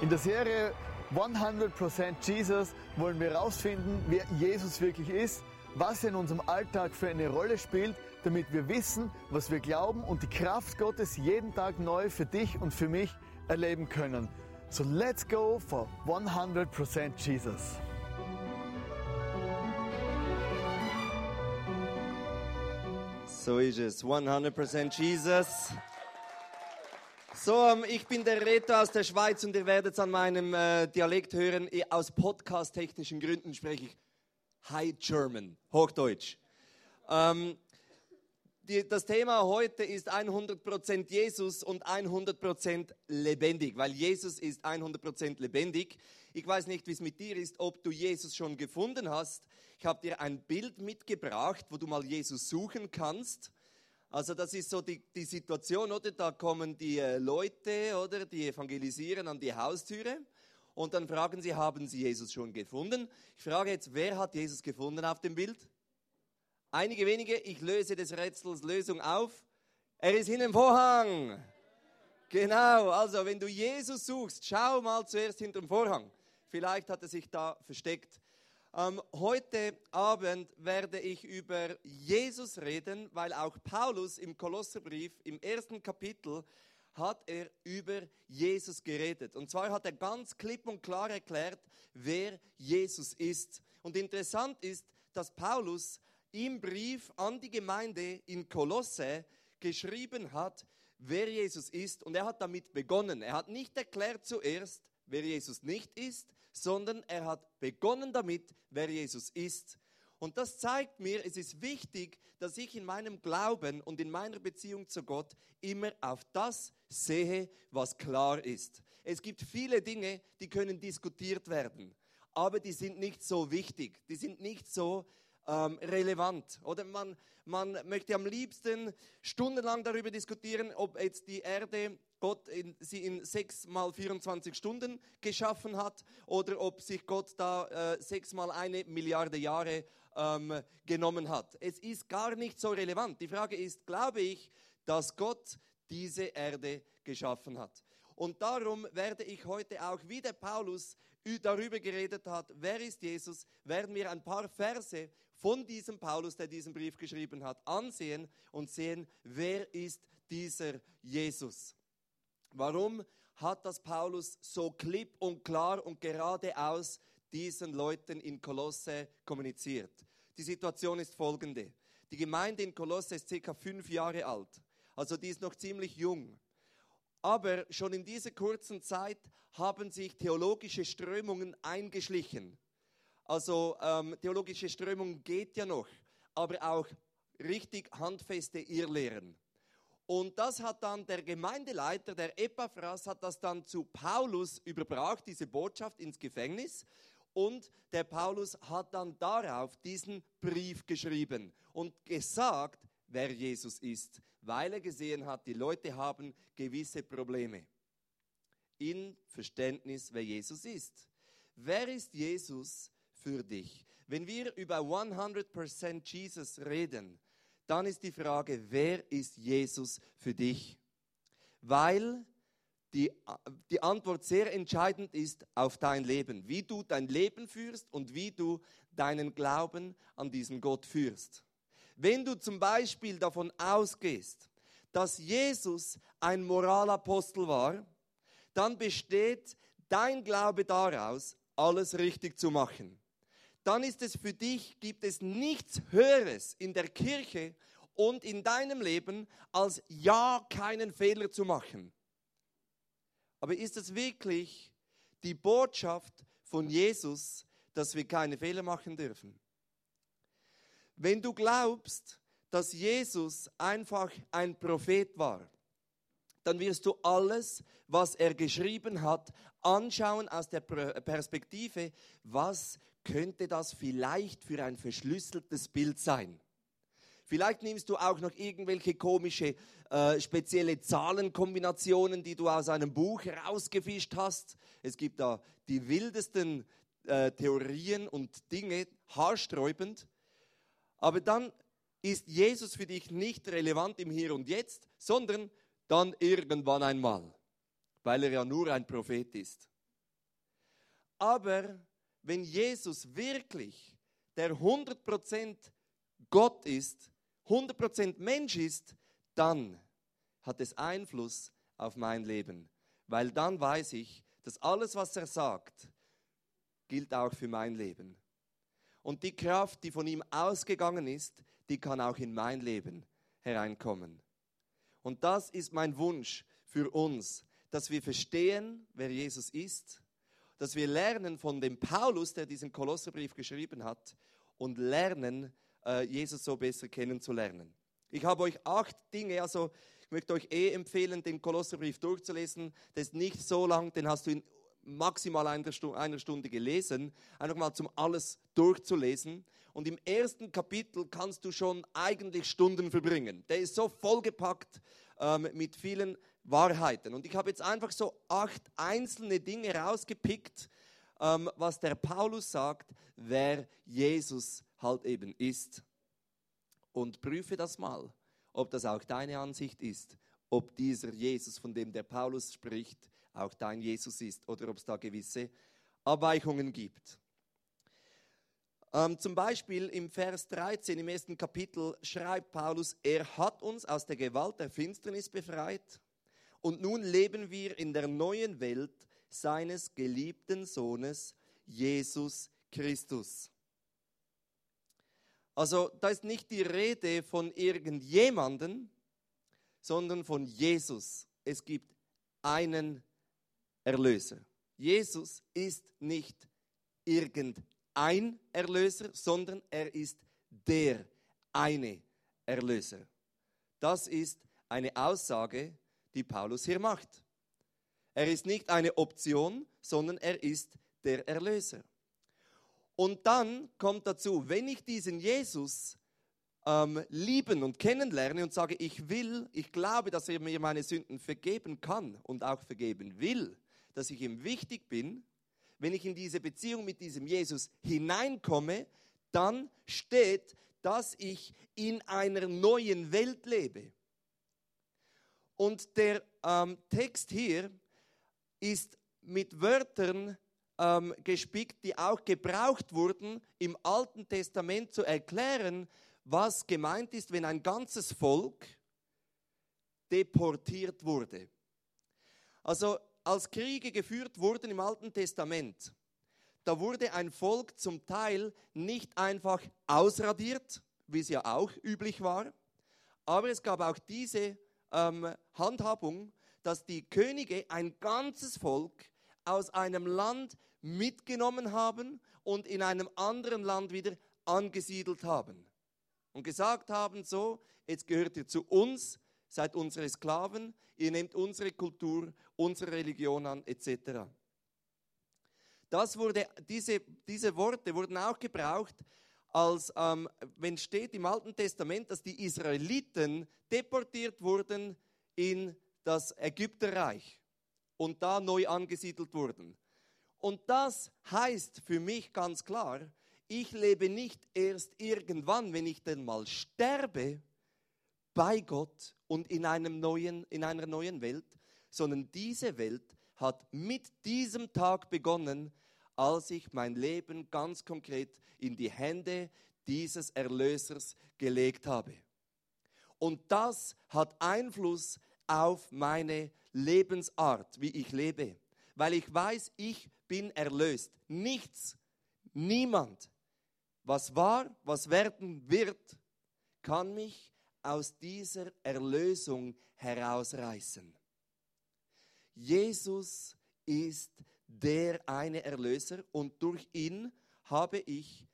In der Serie 100% Jesus wollen wir herausfinden, wer Jesus wirklich ist, was er in unserem Alltag für eine Rolle spielt, damit wir wissen, was wir glauben und die Kraft Gottes jeden Tag neu für dich und für mich erleben können. So let's go for 100% Jesus. So ist es. 100% Jesus. So, ähm, ich bin der Reto aus der Schweiz und ihr werdet es an meinem äh, Dialekt hören. Aus podcast-technischen Gründen spreche ich High German, Hochdeutsch. Ähm, die, das Thema heute ist 100% Jesus und 100% lebendig, weil Jesus ist 100% lebendig. Ich weiß nicht, wie es mit dir ist, ob du Jesus schon gefunden hast. Ich habe dir ein Bild mitgebracht, wo du mal Jesus suchen kannst. Also das ist so die, die Situation, oder? Da kommen die äh, Leute, oder? Die evangelisieren an die Haustüre. Und dann fragen sie, haben sie Jesus schon gefunden? Ich frage jetzt, wer hat Jesus gefunden auf dem Bild? Einige wenige, ich löse des Rätsels Lösung auf. Er ist hinter dem Vorhang. Genau, also wenn du Jesus suchst, schau mal zuerst hinter dem Vorhang. Vielleicht hat er sich da versteckt. Ähm, heute Abend werde ich über Jesus reden, weil auch Paulus im Kolosserbrief im ersten Kapitel hat er über Jesus geredet. Und zwar hat er ganz klipp und klar erklärt, wer Jesus ist. Und interessant ist, dass Paulus im Brief an die Gemeinde in Kolosse geschrieben hat, wer Jesus ist. Und er hat damit begonnen. Er hat nicht erklärt zuerst, wer Jesus nicht ist, sondern er hat begonnen damit, wer Jesus ist. Und das zeigt mir, es ist wichtig, dass ich in meinem Glauben und in meiner Beziehung zu Gott immer auf das sehe, was klar ist. Es gibt viele Dinge, die können diskutiert werden, aber die sind nicht so wichtig, die sind nicht so ähm, relevant. Oder man, man möchte am liebsten stundenlang darüber diskutieren, ob jetzt die Erde Gott in, sie in sechs mal 24 Stunden geschaffen hat oder ob sich Gott da äh, sechs mal eine Milliarde Jahre ähm, genommen hat. Es ist gar nicht so relevant. Die Frage ist, glaube ich, dass Gott diese Erde geschaffen hat. Und darum werde ich heute auch, wie der Paulus darüber geredet hat, wer ist Jesus, werden wir ein paar Verse von diesem Paulus, der diesen Brief geschrieben hat, ansehen und sehen, wer ist dieser Jesus. Warum hat das Paulus so klipp und klar und geradeaus diesen Leuten in Kolosse kommuniziert? Die Situation ist folgende. Die Gemeinde in Kolosse ist circa fünf Jahre alt. Also die ist noch ziemlich jung. Aber schon in dieser kurzen Zeit haben sich theologische Strömungen eingeschlichen. Also ähm, theologische Strömung geht ja noch, aber auch richtig handfeste Irrlehren. Und das hat dann der Gemeindeleiter, der Epaphras, hat das dann zu Paulus überbracht, diese Botschaft ins Gefängnis. Und der Paulus hat dann darauf diesen Brief geschrieben und gesagt, wer Jesus ist, weil er gesehen hat, die Leute haben gewisse Probleme in Verständnis, wer Jesus ist. Wer ist Jesus für dich? Wenn wir über 100% Jesus reden, dann ist die Frage, wer ist Jesus für dich? Weil die, die Antwort sehr entscheidend ist auf dein Leben, wie du dein Leben führst und wie du deinen Glauben an diesen Gott führst. Wenn du zum Beispiel davon ausgehst, dass Jesus ein Moralapostel war, dann besteht dein Glaube daraus, alles richtig zu machen dann ist es für dich, gibt es nichts Höheres in der Kirche und in deinem Leben, als ja keinen Fehler zu machen. Aber ist es wirklich die Botschaft von Jesus, dass wir keine Fehler machen dürfen? Wenn du glaubst, dass Jesus einfach ein Prophet war, dann wirst du alles, was er geschrieben hat, anschauen aus der Perspektive, was könnte das vielleicht für ein verschlüsseltes Bild sein. Vielleicht nimmst du auch noch irgendwelche komische, äh, spezielle Zahlenkombinationen, die du aus einem Buch herausgefischt hast. Es gibt da die wildesten äh, Theorien und Dinge, haarsträubend. Aber dann ist Jesus für dich nicht relevant im Hier und Jetzt, sondern dann irgendwann einmal, weil er ja nur ein Prophet ist. Aber wenn Jesus wirklich der 100% Gott ist, 100% Mensch ist, dann hat es Einfluss auf mein Leben. Weil dann weiß ich, dass alles, was er sagt, gilt auch für mein Leben. Und die Kraft, die von ihm ausgegangen ist, die kann auch in mein Leben hereinkommen. Und das ist mein Wunsch für uns, dass wir verstehen, wer Jesus ist, dass wir lernen von dem Paulus, der diesen Kolosserbrief geschrieben hat, und lernen, äh, Jesus so besser kennenzulernen. Ich habe euch acht Dinge, also ich möchte euch eh empfehlen, den Kolosserbrief durchzulesen. Der ist nicht so lang, den hast du in maximal einer Stunde, gelesen, einfach mal zum alles durchzulesen. Und im ersten Kapitel kannst du schon eigentlich Stunden verbringen. Der ist so vollgepackt ähm, mit vielen Wahrheiten. Und ich habe jetzt einfach so acht einzelne Dinge rausgepickt, ähm, was der Paulus sagt, wer Jesus halt eben ist. Und prüfe das mal, ob das auch deine Ansicht ist, ob dieser Jesus, von dem der Paulus spricht, auch dein Jesus ist oder ob es da gewisse Abweichungen gibt. Ähm, zum Beispiel im Vers 13 im ersten Kapitel schreibt Paulus, er hat uns aus der Gewalt der Finsternis befreit und nun leben wir in der neuen Welt seines geliebten Sohnes Jesus Christus. Also da ist nicht die Rede von irgendjemanden, sondern von Jesus. Es gibt einen Erlöser. Jesus ist nicht irgendein Erlöser, sondern er ist der eine Erlöser. Das ist eine Aussage, die Paulus hier macht. Er ist nicht eine Option, sondern er ist der Erlöser. Und dann kommt dazu, wenn ich diesen Jesus ähm, lieben und kennenlerne und sage, ich will, ich glaube, dass er mir meine Sünden vergeben kann und auch vergeben will, dass ich ihm wichtig bin, wenn ich in diese Beziehung mit diesem Jesus hineinkomme, dann steht, dass ich in einer neuen Welt lebe. Und der ähm, Text hier ist mit Wörtern ähm, gespickt, die auch gebraucht wurden, im Alten Testament zu erklären, was gemeint ist, wenn ein ganzes Volk deportiert wurde. Also als Kriege geführt wurden im Alten Testament, da wurde ein Volk zum Teil nicht einfach ausradiert, wie es ja auch üblich war, aber es gab auch diese ähm, Handhabung, dass die Könige ein ganzes Volk aus einem Land mitgenommen haben und in einem anderen Land wieder angesiedelt haben. Und gesagt haben, so, jetzt gehört ihr zu uns, seid unsere Sklaven, ihr nehmt unsere Kultur, unsere Religion an, etc. Das wurde, diese, diese Worte wurden auch gebraucht, als ähm, wenn steht im Alten Testament, dass die Israeliten deportiert wurden in das Ägypterreich und da neu angesiedelt wurden. Und das heißt für mich ganz klar, ich lebe nicht erst irgendwann, wenn ich denn mal sterbe, bei Gott und in, einem neuen, in einer neuen Welt, sondern diese Welt hat mit diesem Tag begonnen, als ich mein Leben ganz konkret in die Hände dieses Erlösers gelegt habe. Und das hat Einfluss auf meine Lebensart, wie ich lebe, weil ich weiß, ich bin erlöst. Nichts, niemand, was war, was werden wird, kann mich aus dieser Erlösung herausreißen. Jesus ist der eine Erlöser und durch ihn habe ich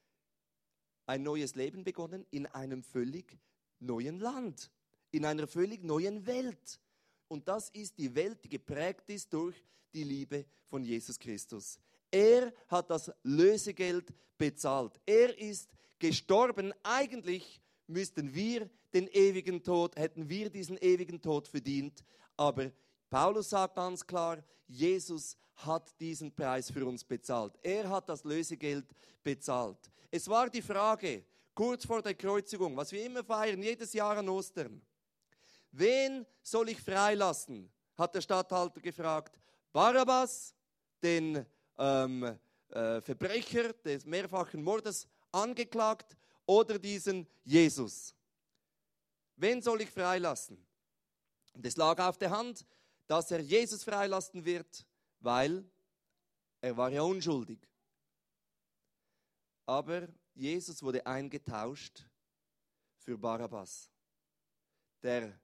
ein neues Leben begonnen in einem völlig neuen Land, in einer völlig neuen Welt. Und das ist die Welt, die geprägt ist durch die Liebe von Jesus Christus. Er hat das Lösegeld bezahlt. Er ist gestorben. Eigentlich müssten wir den ewigen Tod, hätten wir diesen ewigen Tod verdient. Aber Paulus sagt ganz klar, Jesus hat diesen Preis für uns bezahlt. Er hat das Lösegeld bezahlt. Es war die Frage, kurz vor der Kreuzigung, was wir immer feiern, jedes Jahr an Ostern. Wen soll ich freilassen? hat der Statthalter gefragt. Barabbas, den ähm, äh, Verbrecher des mehrfachen Mordes angeklagt oder diesen Jesus. Wen soll ich freilassen? Und es lag auf der Hand, dass er Jesus freilassen wird, weil er war ja unschuldig. Aber Jesus wurde eingetauscht für Barabbas. Der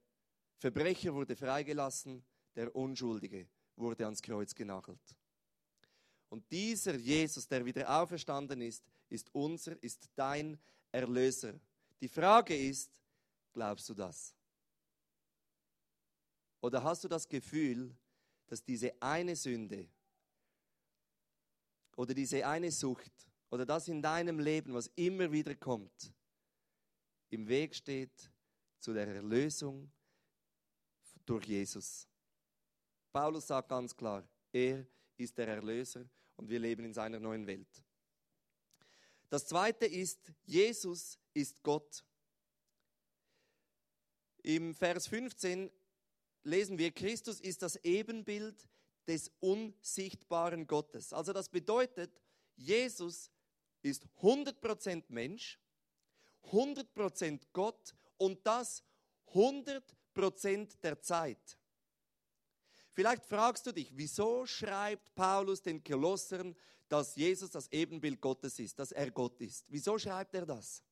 Verbrecher wurde freigelassen, der Unschuldige wurde ans Kreuz genagelt. Und dieser Jesus, der wieder auferstanden ist, ist unser, ist dein Erlöser. Die Frage ist, glaubst du das? Oder hast du das Gefühl, dass diese eine Sünde oder diese eine Sucht oder das in deinem Leben, was immer wieder kommt, im Weg steht zu der Erlösung durch Jesus? Paulus sagt ganz klar, er ist der Erlöser und wir leben in seiner neuen Welt. Das zweite ist, Jesus ist Gott. Im Vers 15 lesen wir, Christus ist das Ebenbild des unsichtbaren Gottes. Also das bedeutet, Jesus ist 100% Mensch, 100% Gott und das 100% der Zeit. Vielleicht fragst du dich, wieso schreibt Paulus den Kolossern, dass Jesus das Ebenbild Gottes ist, dass er Gott ist? Wieso schreibt er das?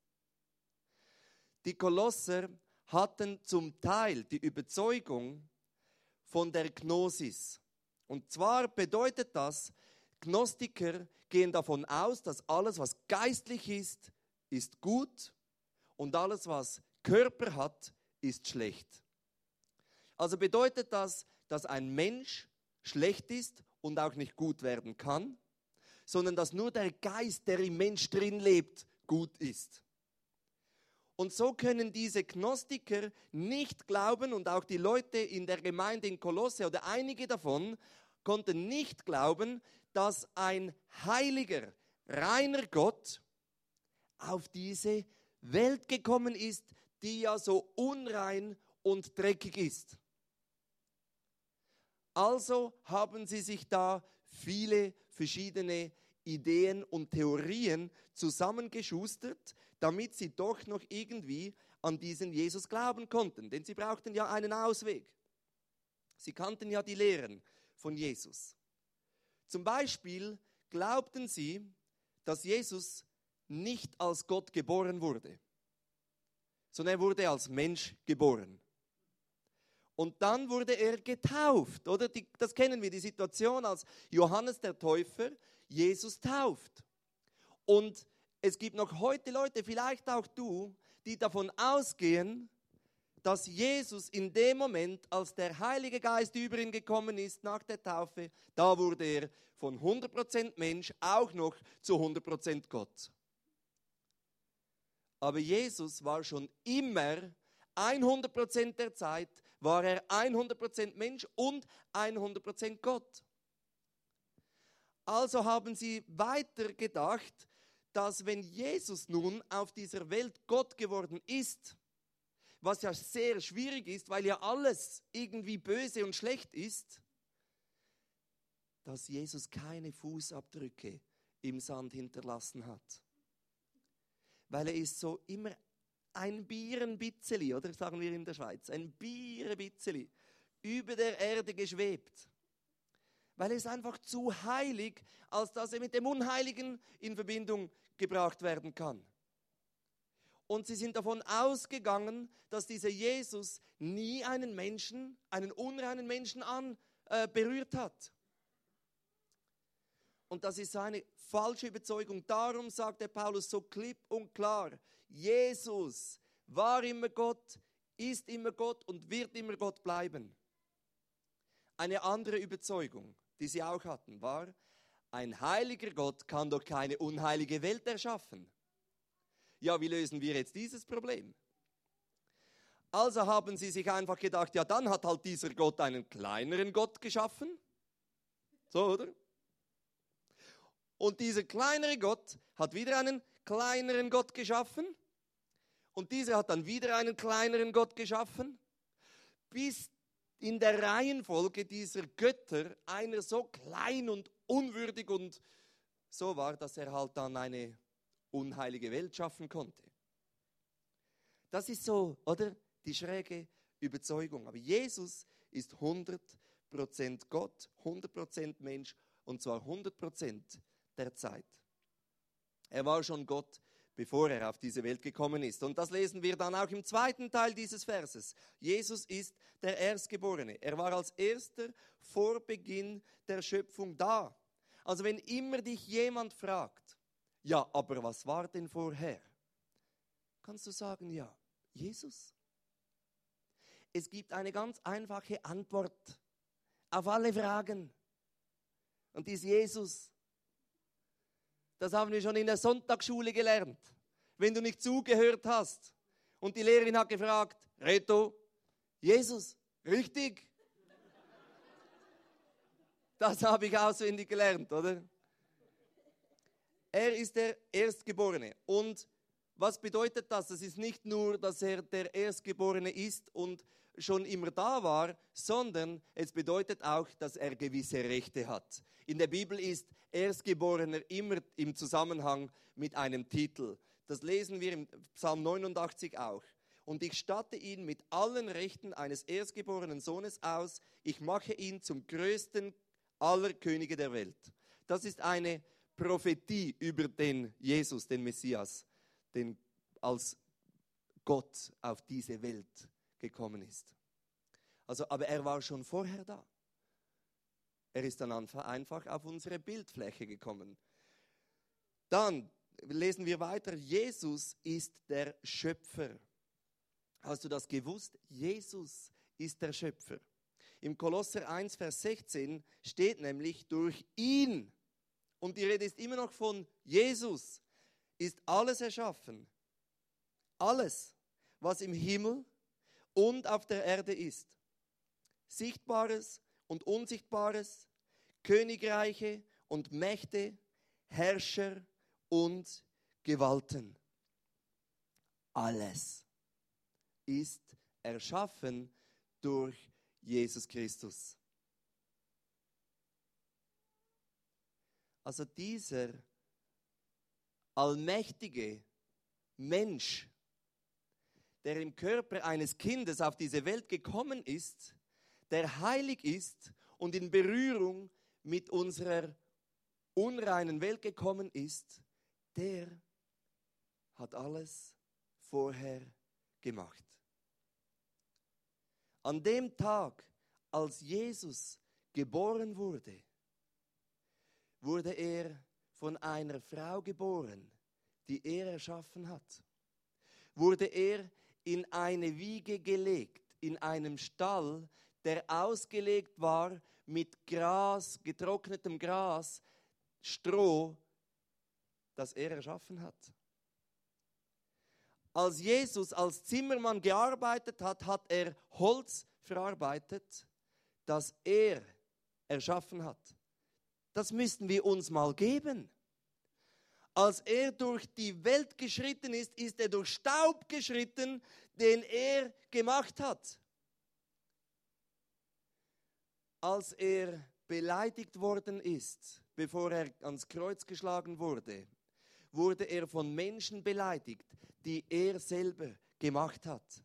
Die Kolosser hatten zum Teil die Überzeugung von der Gnosis. Und zwar bedeutet das, Gnostiker gehen davon aus, dass alles, was geistlich ist, ist gut und alles, was Körper hat, ist schlecht. Also bedeutet das, dass ein Mensch schlecht ist und auch nicht gut werden kann, sondern dass nur der Geist, der im Mensch drin lebt, gut ist. Und so können diese Gnostiker nicht glauben und auch die Leute in der Gemeinde in Kolosse oder einige davon konnten nicht glauben, dass ein heiliger, reiner Gott auf diese Welt gekommen ist, die ja so unrein und dreckig ist. Also haben sie sich da viele verschiedene Ideen und Theorien zusammengeschustert, damit sie doch noch irgendwie an diesen Jesus glauben konnten. Denn sie brauchten ja einen Ausweg. Sie kannten ja die Lehren von Jesus. Zum Beispiel glaubten sie, dass Jesus nicht als Gott geboren wurde, sondern er wurde als Mensch geboren. Und dann wurde er getauft, oder? Die, das kennen wir, die Situation, als Johannes der Täufer Jesus tauft. Und es gibt noch heute Leute, vielleicht auch du, die davon ausgehen, dass Jesus in dem Moment, als der Heilige Geist über ihn gekommen ist nach der Taufe, da wurde er von 100% Mensch auch noch zu 100% Gott. Aber Jesus war schon immer 100% der Zeit war er 100% Mensch und 100% Gott. Also haben sie weiter gedacht, dass wenn Jesus nun auf dieser Welt Gott geworden ist, was ja sehr schwierig ist, weil ja alles irgendwie böse und schlecht ist, dass Jesus keine Fußabdrücke im Sand hinterlassen hat. Weil er ist so immer ein Bierenbitzeli, oder sagen wir in der Schweiz, ein Bierenbitzeli über der Erde geschwebt. Weil ist einfach zu heilig, als dass er mit dem Unheiligen in Verbindung gebracht werden kann. Und sie sind davon ausgegangen, dass dieser Jesus nie einen Menschen, einen unreinen Menschen an, äh, berührt hat. Und das ist eine falsche Überzeugung. Darum sagt der Paulus so klipp und klar, Jesus war immer Gott, ist immer Gott und wird immer Gott bleiben. Eine andere Überzeugung, die sie auch hatten, war, ein heiliger Gott kann doch keine unheilige Welt erschaffen. Ja, wie lösen wir jetzt dieses Problem? Also haben sie sich einfach gedacht, ja, dann hat halt dieser Gott einen kleineren Gott geschaffen. So, oder? Und dieser kleinere Gott hat wieder einen kleineren Gott geschaffen. Und dieser hat dann wieder einen kleineren Gott geschaffen, bis in der Reihenfolge dieser Götter einer so klein und unwürdig und so war, dass er halt dann eine unheilige Welt schaffen konnte. Das ist so, oder? Die schräge Überzeugung. Aber Jesus ist 100% Gott, 100% Mensch und zwar 100% der Zeit. Er war schon Gott, bevor er auf diese Welt gekommen ist. Und das lesen wir dann auch im zweiten Teil dieses Verses. Jesus ist der Erstgeborene. Er war als erster vor Beginn der Schöpfung da. Also wenn immer dich jemand fragt, ja, aber was war denn vorher? Kannst du sagen, ja, Jesus. Es gibt eine ganz einfache Antwort auf alle Fragen. Und die ist Jesus. Das haben wir schon in der Sonntagsschule gelernt. Wenn du nicht zugehört hast und die Lehrerin hat gefragt, Reto, Jesus, richtig? Das habe ich auswendig gelernt, oder? Er ist der Erstgeborene. Und was bedeutet das? Das ist nicht nur, dass er der Erstgeborene ist und schon immer da war, sondern es bedeutet auch, dass er gewisse Rechte hat. In der Bibel ist Erstgeborener immer im Zusammenhang mit einem Titel. Das lesen wir im Psalm 89 auch. Und ich statte ihn mit allen Rechten eines erstgeborenen Sohnes aus. Ich mache ihn zum größten aller Könige der Welt. Das ist eine Prophetie über den Jesus, den Messias, den als Gott auf diese Welt gekommen ist. Also, aber er war schon vorher da. Er ist dann einfach auf unsere Bildfläche gekommen. Dann lesen wir weiter, Jesus ist der Schöpfer. Hast du das gewusst? Jesus ist der Schöpfer. Im Kolosser 1, Vers 16 steht nämlich, durch ihn, und die Rede ist immer noch von Jesus, ist alles erschaffen. Alles, was im Himmel und auf der Erde ist. Sichtbares und Unsichtbares, Königreiche und Mächte, Herrscher und Gewalten. Alles ist erschaffen durch Jesus Christus. Also dieser allmächtige Mensch, der im Körper eines Kindes auf diese Welt gekommen ist, der heilig ist und in Berührung mit unserer unreinen Welt gekommen ist, der hat alles vorher gemacht. An dem Tag, als Jesus geboren wurde, wurde er von einer Frau geboren, die er erschaffen hat. Wurde er in eine Wiege gelegt, in einem Stall, der ausgelegt war mit Gras, getrocknetem Gras, Stroh, das er erschaffen hat. Als Jesus als Zimmermann gearbeitet hat, hat er Holz verarbeitet, das er erschaffen hat. Das müssten wir uns mal geben. Als er durch die Welt geschritten ist, ist er durch Staub geschritten, den er gemacht hat. Als er beleidigt worden ist, bevor er ans Kreuz geschlagen wurde, wurde er von Menschen beleidigt, die er selber gemacht hat.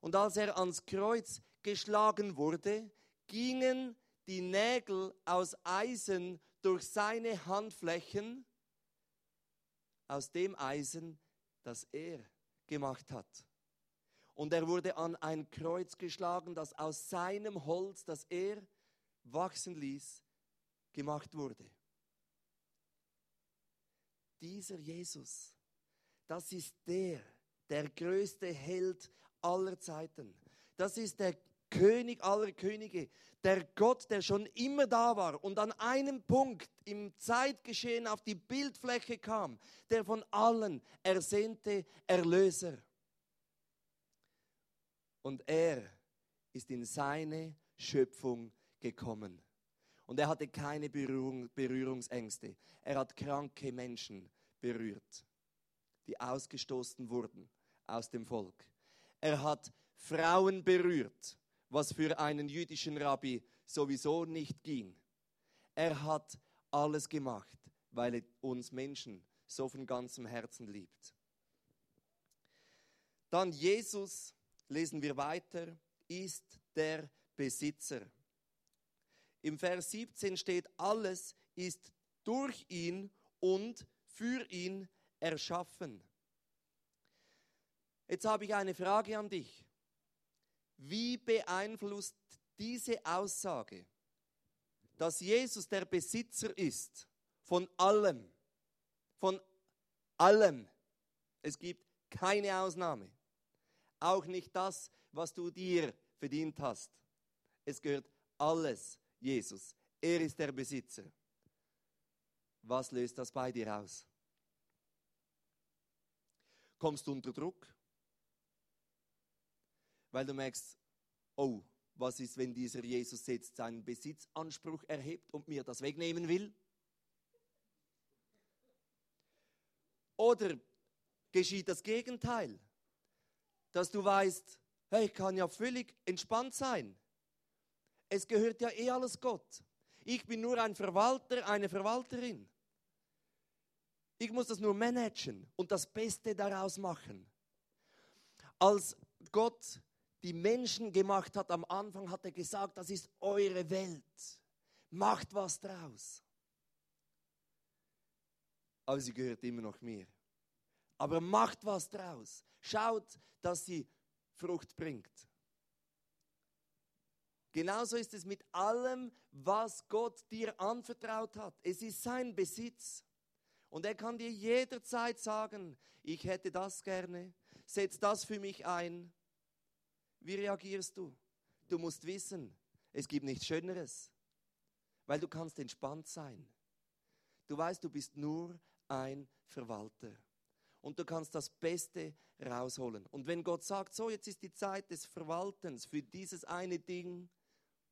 Und als er ans Kreuz geschlagen wurde, gingen die Nägel aus Eisen durch seine Handflächen, aus dem Eisen, das er gemacht hat. Und er wurde an ein Kreuz geschlagen, das aus seinem Holz, das er wachsen ließ, gemacht wurde dieser Jesus, das ist der, der größte Held aller Zeiten. Das ist der König aller Könige, der Gott, der schon immer da war und an einem Punkt im Zeitgeschehen auf die Bildfläche kam, der von allen ersehnte Erlöser. Und er ist in seine Schöpfung gekommen. Und er hatte keine Berührung, Berührungsängste. Er hat kranke Menschen berührt, die ausgestoßen wurden aus dem Volk. Er hat Frauen berührt, was für einen jüdischen Rabbi sowieso nicht ging. Er hat alles gemacht, weil er uns Menschen so von ganzem Herzen liebt. Dann Jesus, lesen wir weiter, ist der Besitzer. Im Vers 17 steht, alles ist durch ihn und für ihn erschaffen. Jetzt habe ich eine Frage an dich. Wie beeinflusst diese Aussage, dass Jesus der Besitzer ist von allem, von allem, es gibt keine Ausnahme, auch nicht das, was du dir verdient hast. Es gehört alles Jesus. Er ist der Besitzer. Was löst das bei dir aus? Kommst du unter Druck? Weil du merkst, oh, was ist, wenn dieser Jesus jetzt seinen Besitzanspruch erhebt und mir das wegnehmen will? Oder geschieht das Gegenteil, dass du weißt, hey, ich kann ja völlig entspannt sein. Es gehört ja eh alles Gott. Ich bin nur ein Verwalter, eine Verwalterin. Ich muss das nur managen und das Beste daraus machen. Als Gott die Menschen gemacht hat am Anfang, hat er gesagt, das ist eure Welt. Macht was draus. Aber sie gehört immer noch mir. Aber macht was draus. Schaut, dass sie Frucht bringt. Genauso ist es mit allem, was Gott dir anvertraut hat. Es ist sein Besitz. Und er kann dir jederzeit sagen, ich hätte das gerne, setz das für mich ein. Wie reagierst du? Du musst wissen, es gibt nichts Schöneres, weil du kannst entspannt sein. Du weißt, du bist nur ein Verwalter und du kannst das Beste rausholen. Und wenn Gott sagt, so jetzt ist die Zeit des Verwaltens für dieses eine Ding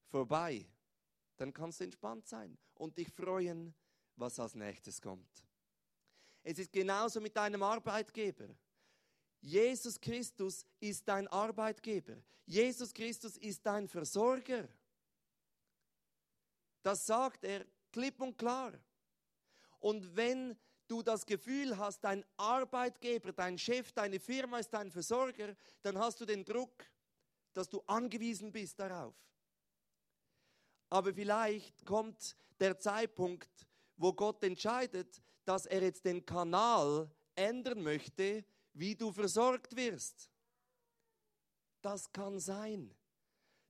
vorbei, dann kannst du entspannt sein und dich freuen, was als nächstes kommt. Es ist genauso mit deinem Arbeitgeber. Jesus Christus ist dein Arbeitgeber. Jesus Christus ist dein Versorger. Das sagt er klipp und klar. Und wenn du das Gefühl hast, dein Arbeitgeber, dein Chef, deine Firma ist dein Versorger, dann hast du den Druck, dass du angewiesen bist darauf. Aber vielleicht kommt der Zeitpunkt, wo Gott entscheidet, dass er jetzt den Kanal ändern möchte, wie du versorgt wirst. Das kann sein.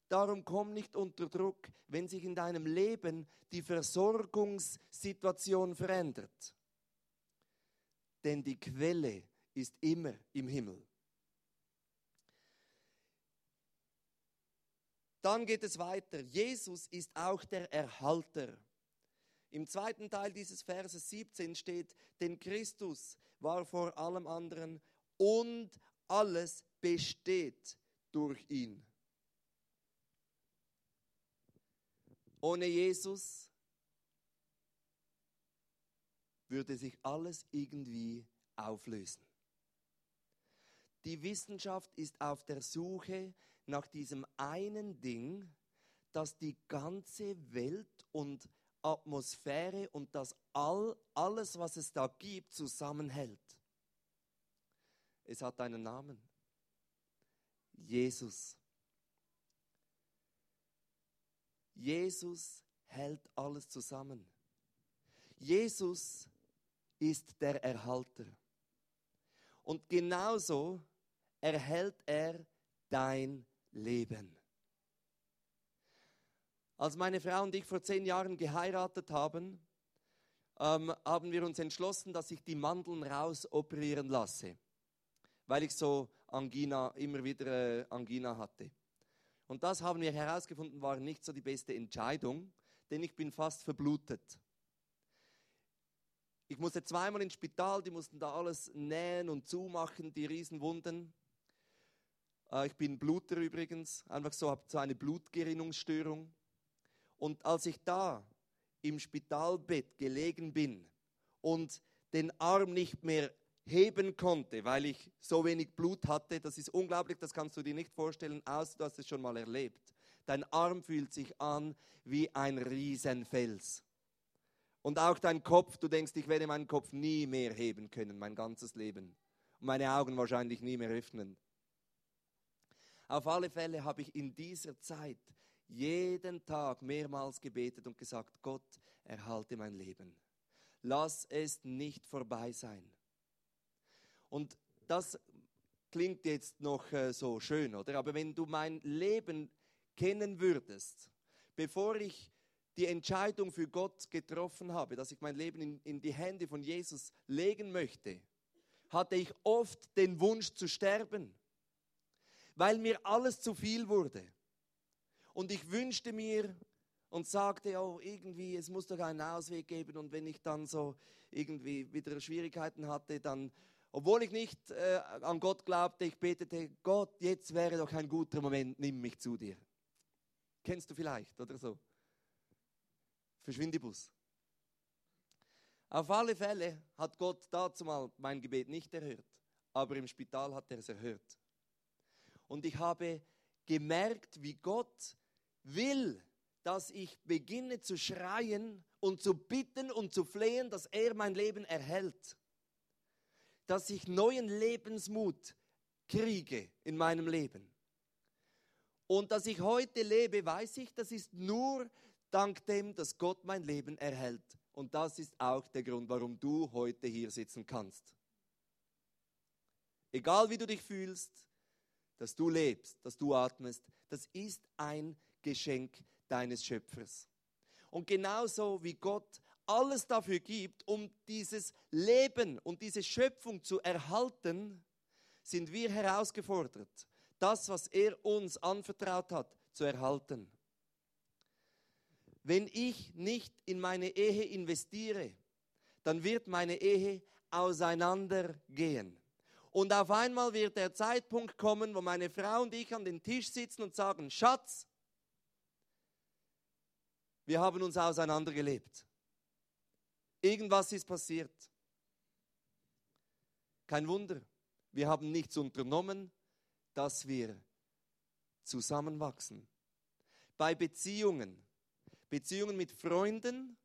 Darum komm nicht unter Druck, wenn sich in deinem Leben die Versorgungssituation verändert. Denn die Quelle ist immer im Himmel. Dann geht es weiter. Jesus ist auch der Erhalter. Im zweiten Teil dieses Verses 17 steht, denn Christus war vor allem anderen und alles besteht durch ihn. Ohne Jesus würde sich alles irgendwie auflösen. Die Wissenschaft ist auf der Suche nach diesem einen Ding, das die ganze Welt und Atmosphäre und das all, alles, was es da gibt, zusammenhält. Es hat einen Namen. Jesus. Jesus hält alles zusammen. Jesus ist der Erhalter. Und genauso erhält er dein Leben. Als meine Frau und ich vor zehn Jahren geheiratet haben, ähm, haben wir uns entschlossen, dass ich die Mandeln raus operieren lasse, weil ich so Angina, immer wieder äh, Angina hatte. Und das haben wir herausgefunden, war nicht so die beste Entscheidung, denn ich bin fast verblutet. Ich musste zweimal ins Spital, die mussten da alles nähen und zumachen, die Riesenwunden. Äh, ich bin Bluter übrigens, einfach so, habe so eine Blutgerinnungsstörung. Und als ich da im Spitalbett gelegen bin und den Arm nicht mehr heben konnte, weil ich so wenig Blut hatte, das ist unglaublich, das kannst du dir nicht vorstellen, außer du hast es schon mal erlebt. Dein Arm fühlt sich an wie ein Riesenfels. Und auch dein Kopf, du denkst, ich werde meinen Kopf nie mehr heben können, mein ganzes Leben. Und meine Augen wahrscheinlich nie mehr öffnen. Auf alle Fälle habe ich in dieser Zeit jeden Tag mehrmals gebetet und gesagt, Gott, erhalte mein Leben. Lass es nicht vorbei sein. Und das klingt jetzt noch äh, so schön, oder? Aber wenn du mein Leben kennen würdest, bevor ich die Entscheidung für Gott getroffen habe, dass ich mein Leben in, in die Hände von Jesus legen möchte, hatte ich oft den Wunsch zu sterben weil mir alles zu viel wurde. Und ich wünschte mir und sagte, oh, irgendwie, es muss doch einen Ausweg geben. Und wenn ich dann so irgendwie wieder Schwierigkeiten hatte, dann, obwohl ich nicht äh, an Gott glaubte, ich betete, Gott, jetzt wäre doch ein guter Moment, nimm mich zu dir. Kennst du vielleicht oder so? Verschwindibus. Auf alle Fälle hat Gott dazu mal mein Gebet nicht erhört, aber im Spital hat er es erhört und ich habe gemerkt, wie Gott will, dass ich beginne zu schreien und zu bitten und zu flehen, dass er mein Leben erhält. Dass ich neuen Lebensmut kriege in meinem Leben. Und dass ich heute lebe, weiß ich, das ist nur dank dem, dass Gott mein Leben erhält. Und das ist auch der Grund, warum du heute hier sitzen kannst. Egal wie du dich fühlst, dass du lebst, dass du atmest, das ist ein Geschenk deines Schöpfers. Und genauso wie Gott alles dafür gibt, um dieses Leben und diese Schöpfung zu erhalten, sind wir herausgefordert, das, was er uns anvertraut hat, zu erhalten. Wenn ich nicht in meine Ehe investiere, dann wird meine Ehe auseinandergehen. Und auf einmal wird der Zeitpunkt kommen, wo meine Frau und ich an den Tisch sitzen und sagen, Schatz, wir haben uns auseinandergelebt. Irgendwas ist passiert. Kein Wunder, wir haben nichts unternommen, dass wir zusammenwachsen. Bei Beziehungen, Beziehungen mit Freunden,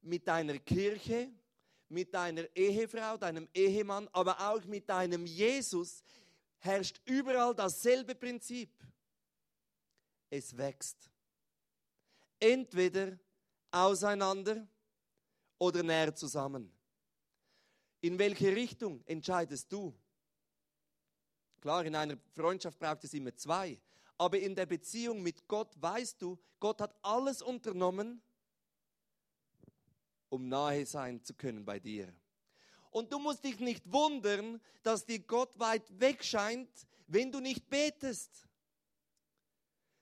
mit einer Kirche, mit deiner Ehefrau, deinem Ehemann, aber auch mit deinem Jesus herrscht überall dasselbe Prinzip. Es wächst. Entweder auseinander oder näher zusammen. In welche Richtung entscheidest du? Klar, in einer Freundschaft braucht es immer zwei. Aber in der Beziehung mit Gott weißt du, Gott hat alles unternommen, um nahe sein zu können bei dir. Und du musst dich nicht wundern, dass dir Gott weit weg scheint, wenn du nicht betest.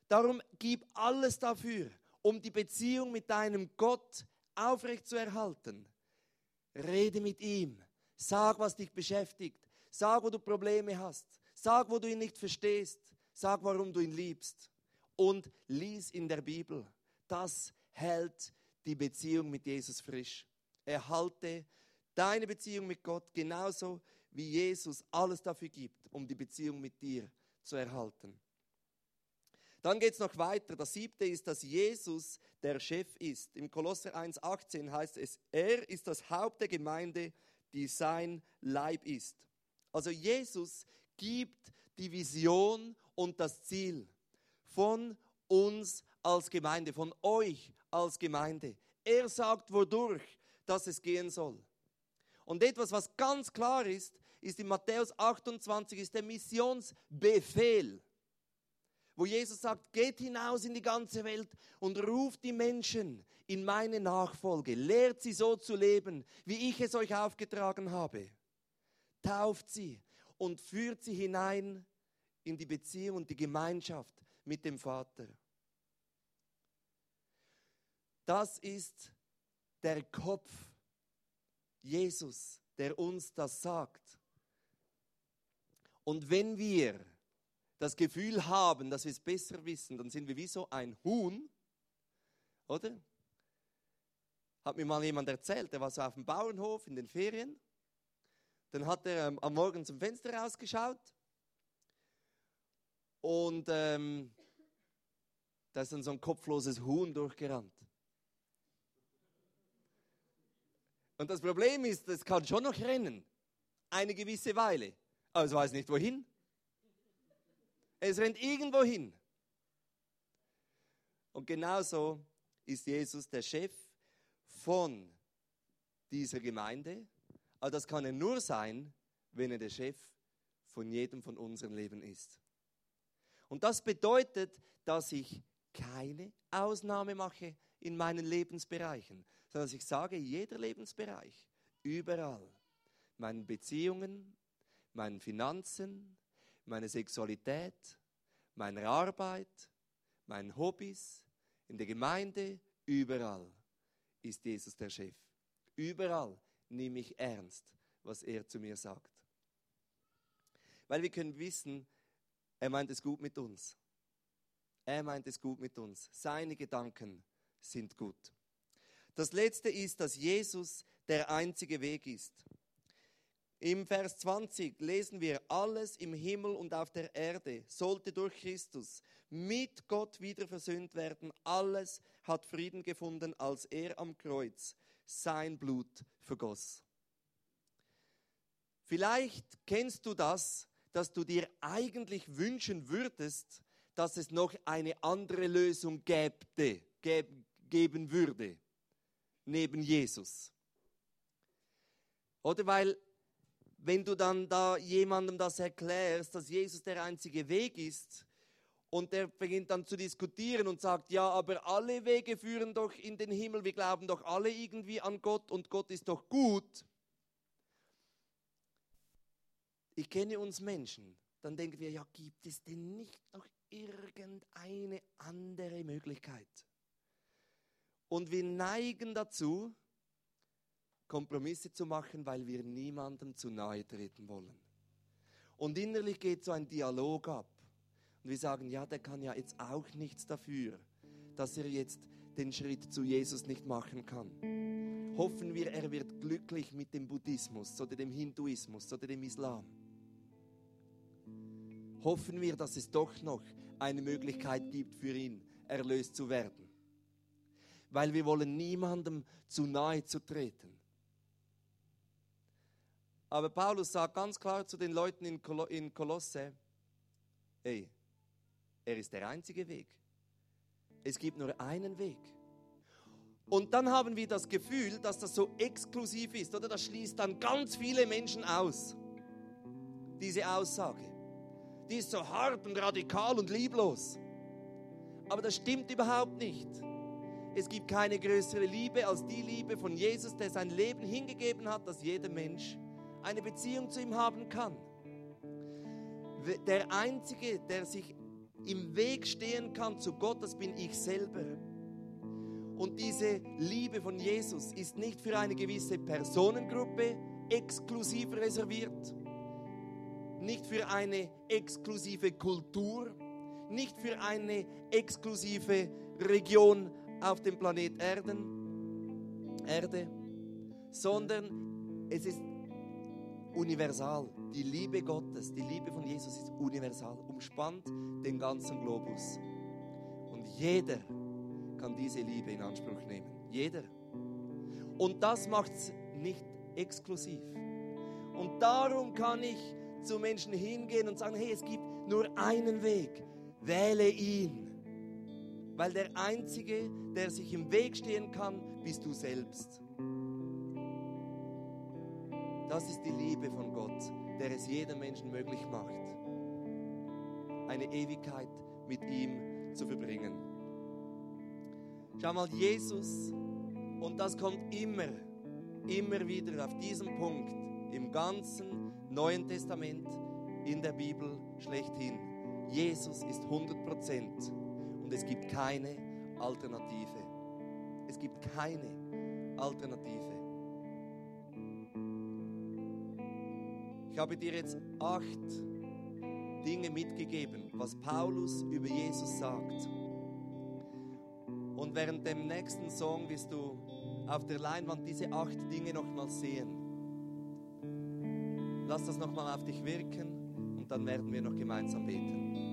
Darum gib alles dafür, um die Beziehung mit deinem Gott aufrechtzuerhalten. Rede mit ihm. Sag, was dich beschäftigt. Sag, wo du Probleme hast. Sag, wo du ihn nicht verstehst. Sag, warum du ihn liebst. Und lies in der Bibel. Das hält die Beziehung mit Jesus frisch. Erhalte deine Beziehung mit Gott genauso, wie Jesus alles dafür gibt, um die Beziehung mit dir zu erhalten. Dann geht es noch weiter. Das siebte ist, dass Jesus der Chef ist. Im Kolosser 1,18 heißt es, er ist das Haupt der Gemeinde, die sein Leib ist. Also Jesus gibt die Vision und das Ziel von uns als Gemeinde, von euch als Gemeinde. Er sagt, wodurch dass es gehen soll. Und etwas, was ganz klar ist, ist in Matthäus 28, ist der Missionsbefehl, wo Jesus sagt, geht hinaus in die ganze Welt und ruft die Menschen in meine Nachfolge, lehrt sie so zu leben, wie ich es euch aufgetragen habe, tauft sie und führt sie hinein in die Beziehung und die Gemeinschaft mit dem Vater. Das ist der Kopf, Jesus, der uns das sagt. Und wenn wir das Gefühl haben, dass wir es besser wissen, dann sind wir wie so ein Huhn, oder? Hat mir mal jemand erzählt, der war so auf dem Bauernhof in den Ferien. Dann hat er ähm, am Morgen zum Fenster rausgeschaut und ähm, da ist dann so ein kopfloses Huhn durchgerannt. Und das Problem ist, es kann schon noch rennen. Eine gewisse Weile. Aber es weiß nicht wohin. Es rennt irgendwo hin. Und genauso ist Jesus der Chef von dieser Gemeinde. Aber das kann er nur sein, wenn er der Chef von jedem von unseren Leben ist. Und das bedeutet, dass ich keine Ausnahme mache in meinen Lebensbereichen, sondern dass ich sage, jeder Lebensbereich, überall, meinen Beziehungen, meinen Finanzen, meine Sexualität, meine Arbeit, meinen Hobbys, in der Gemeinde, überall ist Jesus der Chef. Überall nehme ich ernst, was er zu mir sagt. Weil wir können wissen, er meint es gut mit uns. Er meint es gut mit uns. Seine Gedanken sind gut. Das letzte ist, dass Jesus der einzige Weg ist. Im Vers 20 lesen wir, alles im Himmel und auf der Erde sollte durch Christus mit Gott wieder versöhnt werden. Alles hat Frieden gefunden, als er am Kreuz sein Blut vergoss. Vielleicht kennst du das, dass du dir eigentlich wünschen würdest, dass es noch eine andere Lösung gäbte, geben würde, neben Jesus. Oder weil wenn du dann da jemandem das erklärst, dass Jesus der einzige Weg ist, und der beginnt dann zu diskutieren und sagt, ja, aber alle Wege führen doch in den Himmel, wir glauben doch alle irgendwie an Gott und Gott ist doch gut. Ich kenne uns Menschen, dann denken wir, ja, gibt es denn nicht noch irgendeine andere Möglichkeit? Und wir neigen dazu, Kompromisse zu machen, weil wir niemandem zu nahe treten wollen. Und innerlich geht so ein Dialog ab. Und wir sagen, ja, der kann ja jetzt auch nichts dafür, dass er jetzt den Schritt zu Jesus nicht machen kann. Hoffen wir, er wird glücklich mit dem Buddhismus oder dem Hinduismus oder dem Islam. Hoffen wir, dass es doch noch eine Möglichkeit gibt für ihn, erlöst zu werden. Weil wir wollen niemandem zu nahe zu treten. Aber Paulus sagt ganz klar zu den Leuten in, Kol in Kolosse, hey, er ist der einzige Weg. Es gibt nur einen Weg. Und dann haben wir das Gefühl, dass das so exklusiv ist, oder? Das schließt dann ganz viele Menschen aus. Diese Aussage. Die ist so hart und radikal und lieblos. Aber das stimmt überhaupt nicht. Es gibt keine größere Liebe als die Liebe von Jesus, der sein Leben hingegeben hat, dass jeder Mensch eine Beziehung zu ihm haben kann. Der Einzige, der sich im Weg stehen kann zu Gott, das bin ich selber. Und diese Liebe von Jesus ist nicht für eine gewisse Personengruppe exklusiv reserviert, nicht für eine exklusive Kultur, nicht für eine exklusive Region auf dem Planet Erden, Erde, sondern es ist universal. Die Liebe Gottes, die Liebe von Jesus ist universal, umspannt den ganzen Globus. Und jeder kann diese Liebe in Anspruch nehmen. Jeder. Und das macht es nicht exklusiv. Und darum kann ich zu Menschen hingehen und sagen, hey, es gibt nur einen Weg. Wähle ihn. Weil der Einzige, der sich im Weg stehen kann, bist du selbst. Das ist die Liebe von Gott, der es jedem Menschen möglich macht, eine Ewigkeit mit ihm zu verbringen. Schau mal, Jesus, und das kommt immer, immer wieder auf diesen Punkt im ganzen Neuen Testament in der Bibel schlechthin. Jesus ist 100 Prozent und es gibt keine Alternative. Es gibt keine Alternative. Ich habe dir jetzt acht Dinge mitgegeben, was Paulus über Jesus sagt. Und während dem nächsten Song wirst du auf der Leinwand diese acht Dinge nochmal sehen. Lass das nochmal auf dich wirken und dann werden wir noch gemeinsam beten.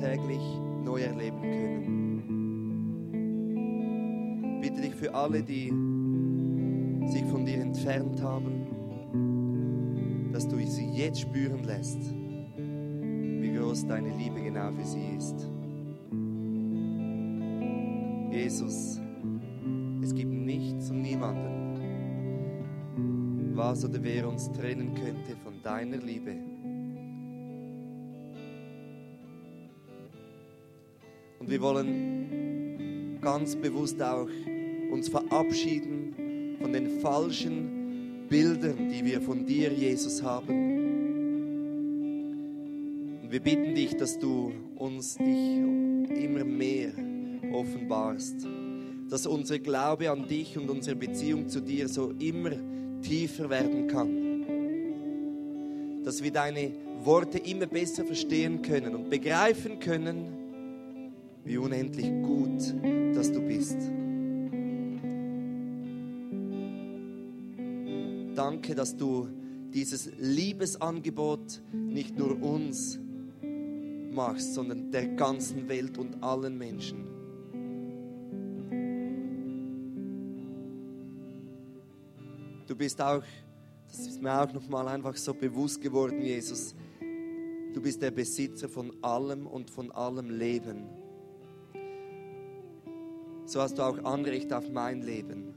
Tagtäglich neu erleben können. Bitte dich für alle, die sich von dir entfernt haben, dass du sie jetzt spüren lässt, wie groß deine Liebe genau für sie ist. Jesus, es gibt nichts und niemanden, was oder wer uns trennen könnte von deiner Liebe. Wir wollen ganz bewusst auch uns verabschieden von den falschen Bildern, die wir von dir, Jesus, haben. Und wir bitten dich, dass du uns dich immer mehr offenbarst, dass unser Glaube an dich und unsere Beziehung zu dir so immer tiefer werden kann, dass wir deine Worte immer besser verstehen können und begreifen können, wie unendlich gut, dass du bist. Danke, dass du dieses Liebesangebot nicht nur uns machst, sondern der ganzen Welt und allen Menschen. Du bist auch, das ist mir auch nochmal einfach so bewusst geworden, Jesus, du bist der Besitzer von allem und von allem Leben. So hast du auch Anrecht auf mein Leben.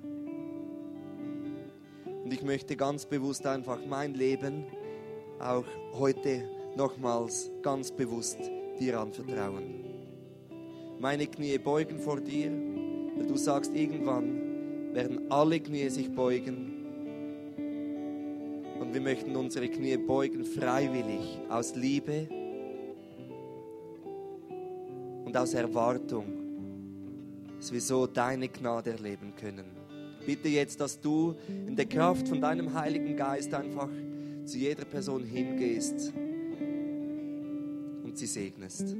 Und ich möchte ganz bewusst einfach mein Leben auch heute nochmals ganz bewusst dir anvertrauen. Meine Knie beugen vor dir, weil du sagst, irgendwann werden alle Knie sich beugen. Und wir möchten unsere Knie beugen freiwillig, aus Liebe und aus Erwartung, dass wir so deine Gnade erleben können. Bitte jetzt, dass du in der Kraft von deinem Heiligen Geist einfach zu jeder Person hingehst und sie segnest.